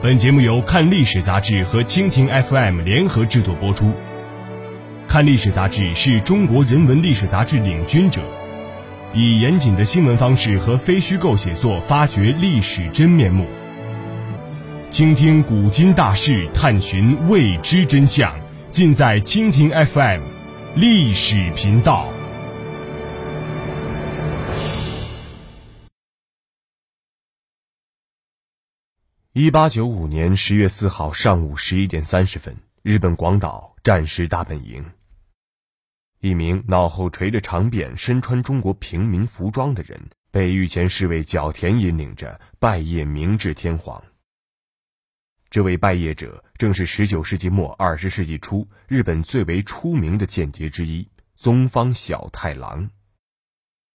本节目由看历史杂志和蜻蜓 FM 联合制作播出。看历史杂志是中国人文历史杂志领军者，以严谨的新闻方式和非虚构写作发掘历史真面目，倾听古今大事，探寻未知真相，尽在蜻蜓 FM 历史频道。一八九五年十月四号上午十一点三十分，日本广岛战时大本营。一名脑后垂着长辫、身穿中国平民服装的人，被御前侍卫角田引领着拜谒明治天皇。这位拜谒者正是十九世纪末二十世纪初日本最为出名的间谍之一宗方小太郎。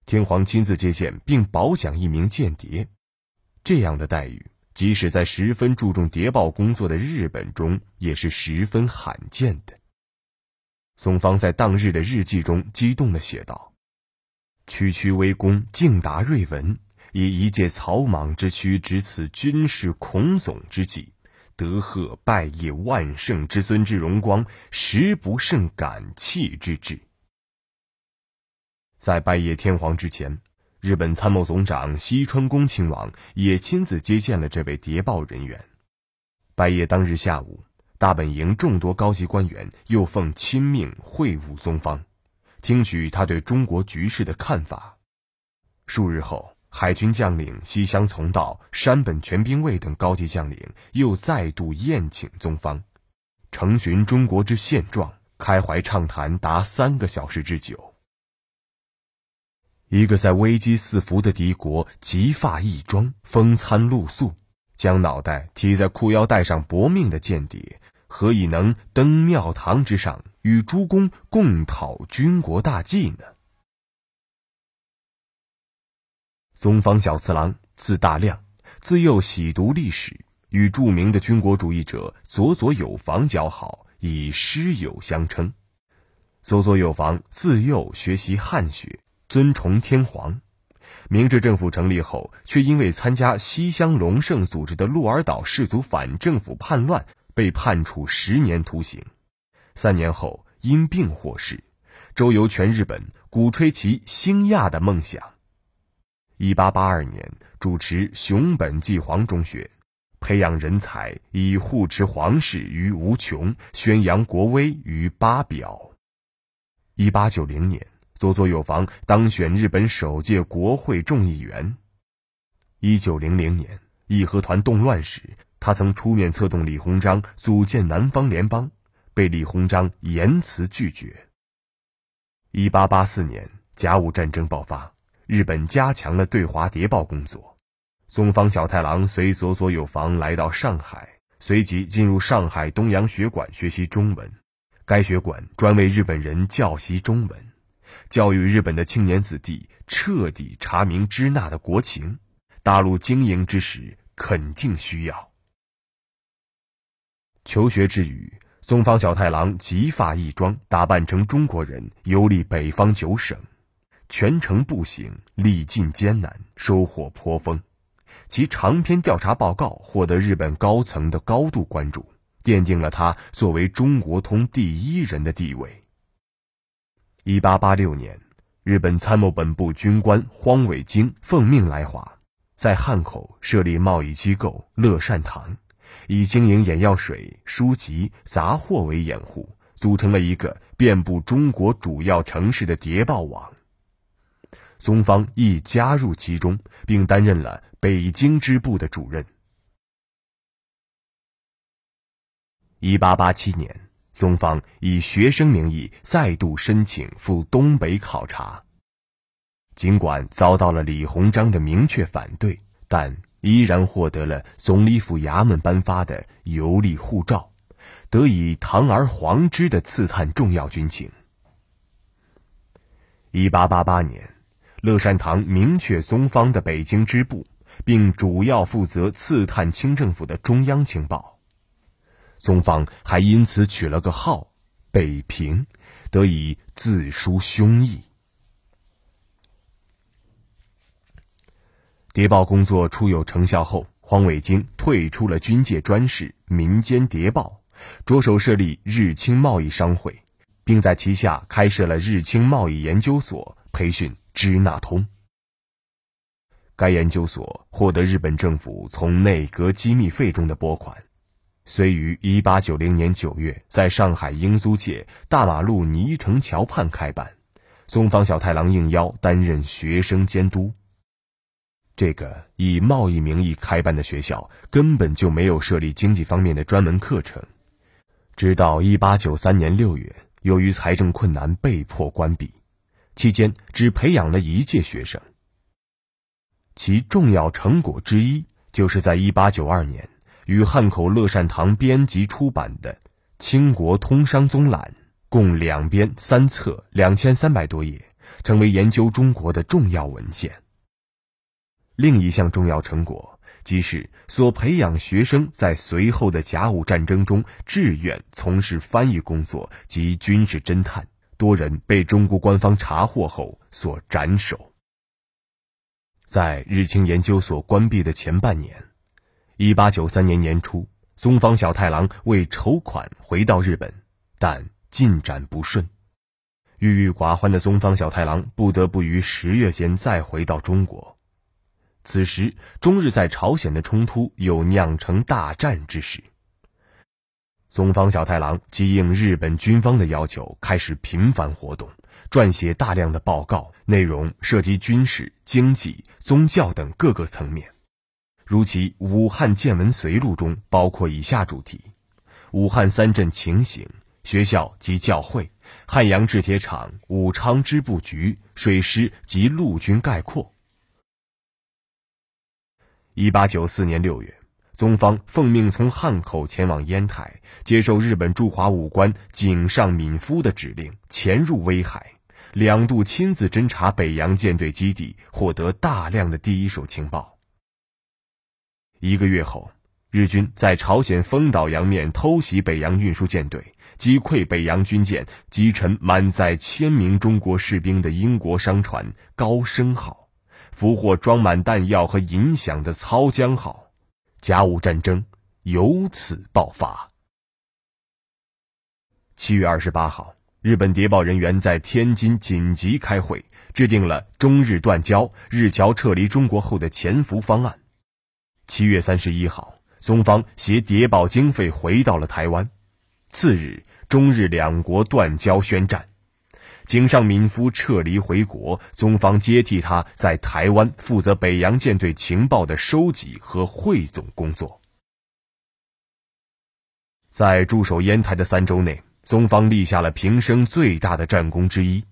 天皇亲自接见并褒奖一名间谍，这样的待遇。即使在十分注重谍报工作的日本中，也是十分罕见的。松方在当日的日记中激动地写道：“区区微公敬达瑞文，以一介草莽之躯，执此军事孔总之际，得贺拜谒万圣之尊之荣光，实不胜感泣之至。”在拜谒天皇之前。日本参谋总长西川宫亲王也亲自接见了这位谍报人员。拜谒当日下午，大本营众多高级官员又奉亲命会晤宗方，听取他对中国局势的看法。数日后，海军将领西乡从道、山本全兵卫等高级将领又再度宴请宗方，呈询中国之现状，开怀畅谈达三个小时之久。一个在危机四伏的敌国，急发异装，风餐露宿，将脑袋提在裤腰带上搏命的间谍，何以能登庙堂之上，与诸公共讨军国大计呢？宗方小次郎，字大亮，自幼喜读历史，与著名的军国主义者佐佐有房交好，以师友相称。佐佐有房自幼学习汉学。尊崇天皇，明治政府成立后，却因为参加西乡隆盛组织的鹿儿岛氏族反政府叛乱，被判处十年徒刑。三年后因病获释，周游全日本，鼓吹其兴亚的梦想。一八八二年，主持熊本纪皇中学，培养人才，以护持皇室于无穷，宣扬国威于八表。一八九零年。佐佐有房当选日本首届国会众议员。一九零零年义和团动乱时，他曾出面策动李鸿章组建南方联邦，被李鸿章严词拒绝。一八八四年甲午战争爆发，日本加强了对华谍报工作。松方小太郎随佐佐有房来到上海，随即进入上海东洋学馆学习中文。该学馆专为日本人教习中文。教育日本的青年子弟彻底查明支那的国情，大陆经营之时肯定需要。求学之余，松方小太郎极发异装，打扮成中国人，游历北方九省，全程步行，历尽艰难，收获颇丰。其长篇调查报告获得日本高层的高度关注，奠定了他作为中国通第一人的地位。一八八六年，日本参谋本部军官荒尾京奉命来华，在汉口设立贸易机构乐善堂，以经营眼药水、书籍、杂货为掩护，组成了一个遍布中国主要城市的谍报网。宗方亦加入其中，并担任了北京支部的主任。一八八七年。松方以学生名义再度申请赴东北考察，尽管遭到了李鸿章的明确反对，但依然获得了总理府衙门颁发的游历护照，得以堂而皇之的刺探重要军情。一八八八年，乐善堂明确松方的北京支部，并主要负责刺探清政府的中央情报。宗方还因此取了个号“北平”，得以自抒胸臆。谍报工作初有成效后，黄伟京退出了军界专事、民间谍报，着手设立日清贸易商会，并在旗下开设了日清贸易研究所，培训支那通。该研究所获得日本政府从内阁机密费中的拨款，虽于1890年9月在上海英租界大马路泥城桥畔开办，松方小太郎应邀担任学生监督。这个以贸易名义开办的学校根本就没有设立经济方面的专门课程，直到1893年6月，由于财政困难被迫关闭，期间只培养了一届学生。其重要成果之一，就是在1892年与汉口乐善堂编辑出版的《清国通商宗览》，共两编三册，两千三百多页，成为研究中国的重要文献。另一项重要成果，即是所培养学生在随后的甲午战争中志愿从事翻译工作及军事侦探，多人被中国官方查获后所斩首。在日清研究所关闭的前半年，一八九三年年初，松方小太郎为筹款回到日本，但进展不顺。郁郁寡欢的松方小太郎不得不于十月间再回到中国。此时，中日在朝鲜的冲突又酿成大战之势。松方小太郎即应日本军方的要求，开始频繁活动。撰写大量的报告，内容涉及军事、经济、宗教等各个层面。如其《武汉见闻随录》中包括以下主题：武汉三镇情形、学校及教会、汉阳制铁厂、武昌织布局、水师及陆军概括。一八九四年六月，宗方奉命从汉口前往烟台，接受日本驻华武官井上敏夫的指令，潜入威海。两度亲自侦察北洋舰队基地，获得大量的第一手情报。一个月后，日军在朝鲜丰岛洋面偷袭北洋运输舰队，击溃北洋军舰，击沉满载千名中国士兵的英国商船“高升号”，俘获装满弹药和银饷的“操江号”，甲午战争由此爆发。七月二十八号。日本谍报人员在天津紧急开会，制定了中日断交、日侨撤离中国后的潜伏方案。七月三十一号，松方携谍报经费回到了台湾。次日，中日两国断交宣战，井上敏夫撤离回国，松方接替他在台湾负责北洋舰队情报的收集和汇总工作。在驻守烟台的三周内。松方立下了平生最大的战功之一，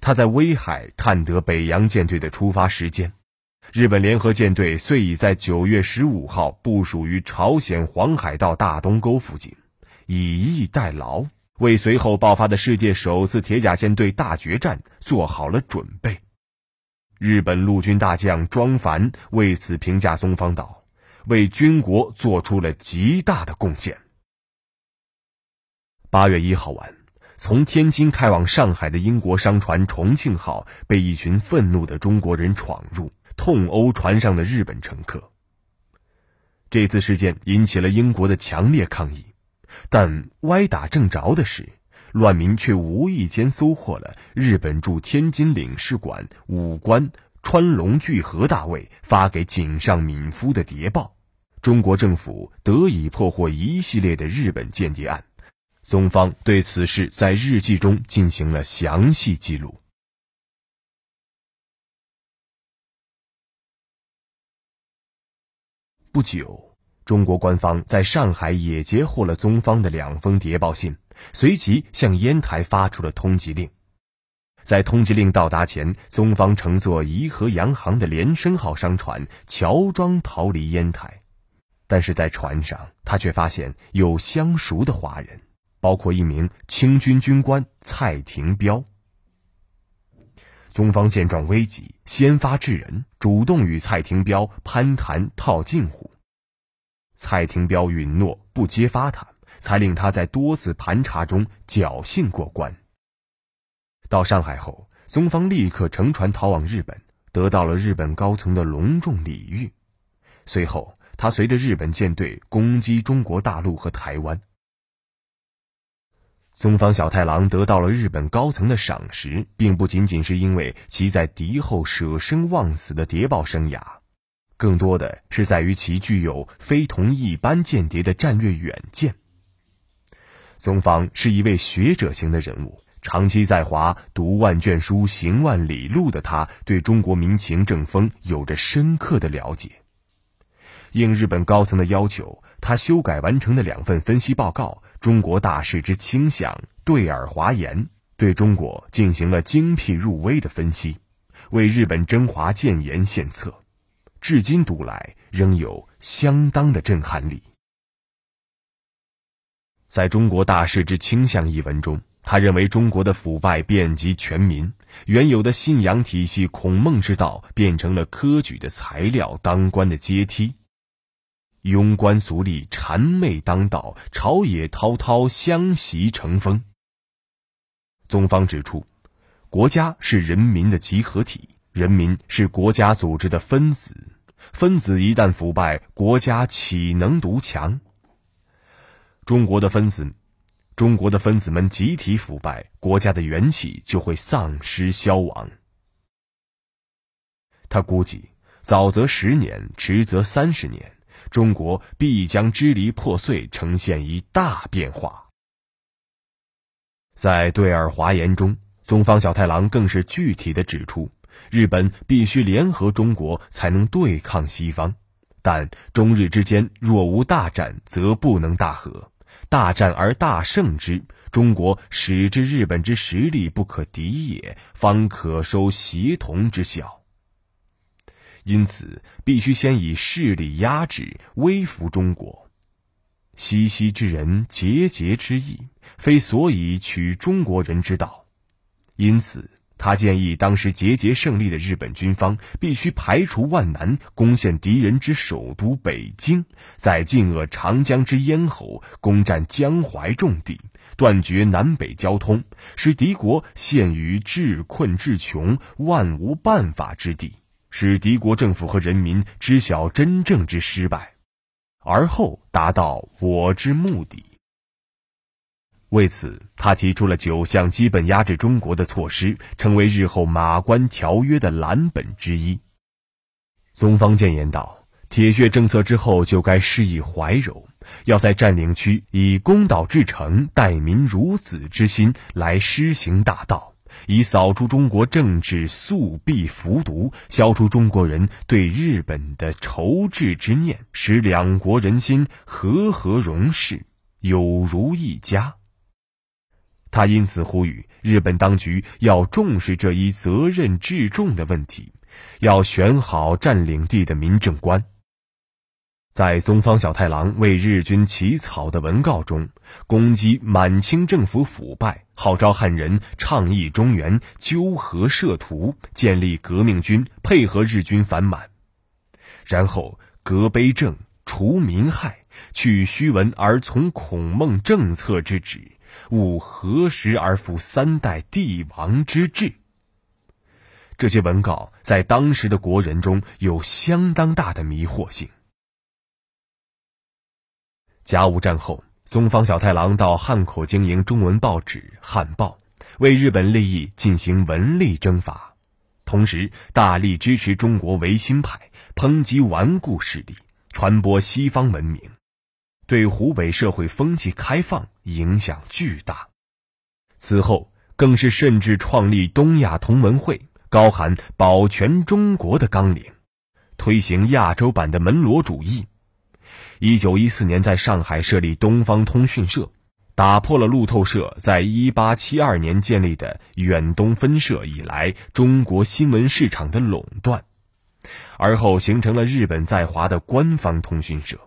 他在威海探得北洋舰队的出发时间。日本联合舰队遂已在九月十五号部署于朝鲜黄海道大东沟附近，以逸待劳，为随后爆发的世界首次铁甲舰队大决战做好了准备。日本陆军大将庄凡为此评价松方道：“为军国做出了极大的贡献。”八月一号晚，从天津开往上海的英国商船“重庆号”被一群愤怒的中国人闯入，痛殴船上的日本乘客。这次事件引起了英国的强烈抗议，但歪打正着的是，乱民却无意间收获了日本驻天津领事馆武官川龙巨和大尉发给井上敏夫的谍报，中国政府得以破获一系列的日本间谍案。松方对此事在日记中进行了详细记录。不久，中国官方在上海也截获了宗方的两封谍报信，随即向烟台发出了通缉令。在通缉令到达前，宗方乘坐颐和洋行的连升号商船乔装逃离烟台，但是在船上，他却发现有相熟的华人。包括一名清军军官蔡廷彪。宗方见状危急，先发制人，主动与蔡廷彪攀谈套近乎。蔡廷彪允诺不揭发他，才令他在多次盘查中侥幸过关。到上海后，宗方立刻乘船逃往日本，得到了日本高层的隆重礼遇。随后，他随着日本舰队攻击中国大陆和台湾。松方小太郎得到了日本高层的赏识，并不仅仅是因为其在敌后舍生忘死的谍报生涯，更多的是在于其具有非同一般间谍的战略远见。松方是一位学者型的人物，长期在华读万卷书、行万里路的他，对中国民情政风有着深刻的了解。应日本高层的要求，他修改完成的两份分析报告。中国大事之倾向，对耳华言，对中国进行了精辟入微的分析，为日本征华建言献策，至今读来仍有相当的震撼力。在中国大事之倾向一文中，他认为中国的腐败遍及全民，原有的信仰体系孔孟之道变成了科举的材料，当官的阶梯。庸官俗吏谄媚当道，朝野滔滔相习成风。宗方指出，国家是人民的集合体，人民是国家组织的分子，分子一旦腐败，国家岂能独强？中国的分子，中国的分子们集体腐败，国家的元气就会丧失消亡。他估计，早则十年，迟则三十年。中国必将支离破碎，呈现一大变化。在对尔华言中，宗方小太郎更是具体的指出，日本必须联合中国才能对抗西方，但中日之间若无大战，则不能大和；大战而大胜之，中国使之日本之实力不可敌也，方可收协同之效。因此，必须先以势力压制、威服中国。西西之人，节节之意，非所以取中国人之道。因此，他建议当时节节胜利的日本军方必须排除万难，攻陷敌人之首都北京，在晋扼长江之咽喉，攻占江淮重地，断绝南北交通，使敌国陷于至困至穷、万无办法之地。使敌国政府和人民知晓真正之失败，而后达到我之目的。为此，他提出了九项基本压制中国的措施，成为日后马关条约的蓝本之一。宗方谏言道：“铁血政策之后，就该施以怀柔，要在占领区以公道至诚、待民如子之心来施行大道。”以扫除中国政治速弊服毒，消除中国人对日本的仇志之念，使两国人心和和融适，有如一家。他因此呼吁日本当局要重视这一责任至重的问题，要选好占领地的民政官。在松方小太郎为日军起草的文告中，攻击满清政府腐败，号召汉人倡议中原，纠合设图，建立革命军，配合日军反满，然后革碑政，除民害，去虚文而从孔孟政策之旨，务何时而复三代帝王之治。这些文告在当时的国人中有相当大的迷惑性。甲午战后，松方小太郎到汉口经营中文报纸《汉报》，为日本利益进行文力征伐，同时大力支持中国维新派，抨击顽固势力，传播西方文明，对湖北社会风气开放影响巨大。此后，更是甚至创立东亚同盟会，高喊保全中国的纲领，推行亚洲版的门罗主义。一九一四年，在上海设立东方通讯社，打破了路透社在一八七二年建立的远东分社以来中国新闻市场的垄断，而后形成了日本在华的官方通讯社。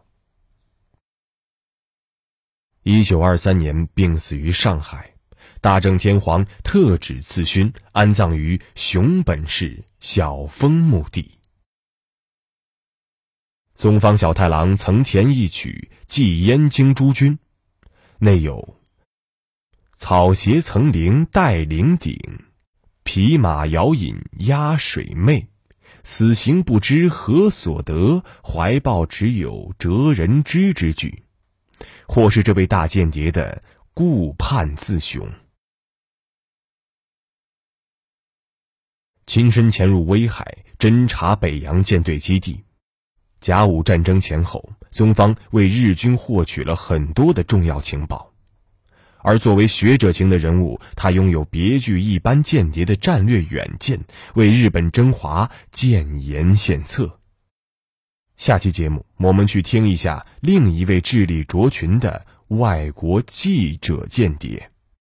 一九二三年病死于上海，大正天皇特旨赐勋，安葬于熊本市小峰墓地。宗方小太郎曾填一曲《寄燕京诸君》，内有“草鞋层林带岭顶，匹马摇饮压水媚，死行不知何所得，怀抱只有哲人知之句，或是这位大间谍的顾盼自雄。亲身潜入威海侦察北洋舰队基地。甲午战争前后，松方为日军获取了很多的重要情报，而作为学者型的人物，他拥有别具一般间谍的战略远见，为日本征华建言献策。下期节目，我们去听一下另一位智力卓群的外国记者间谍。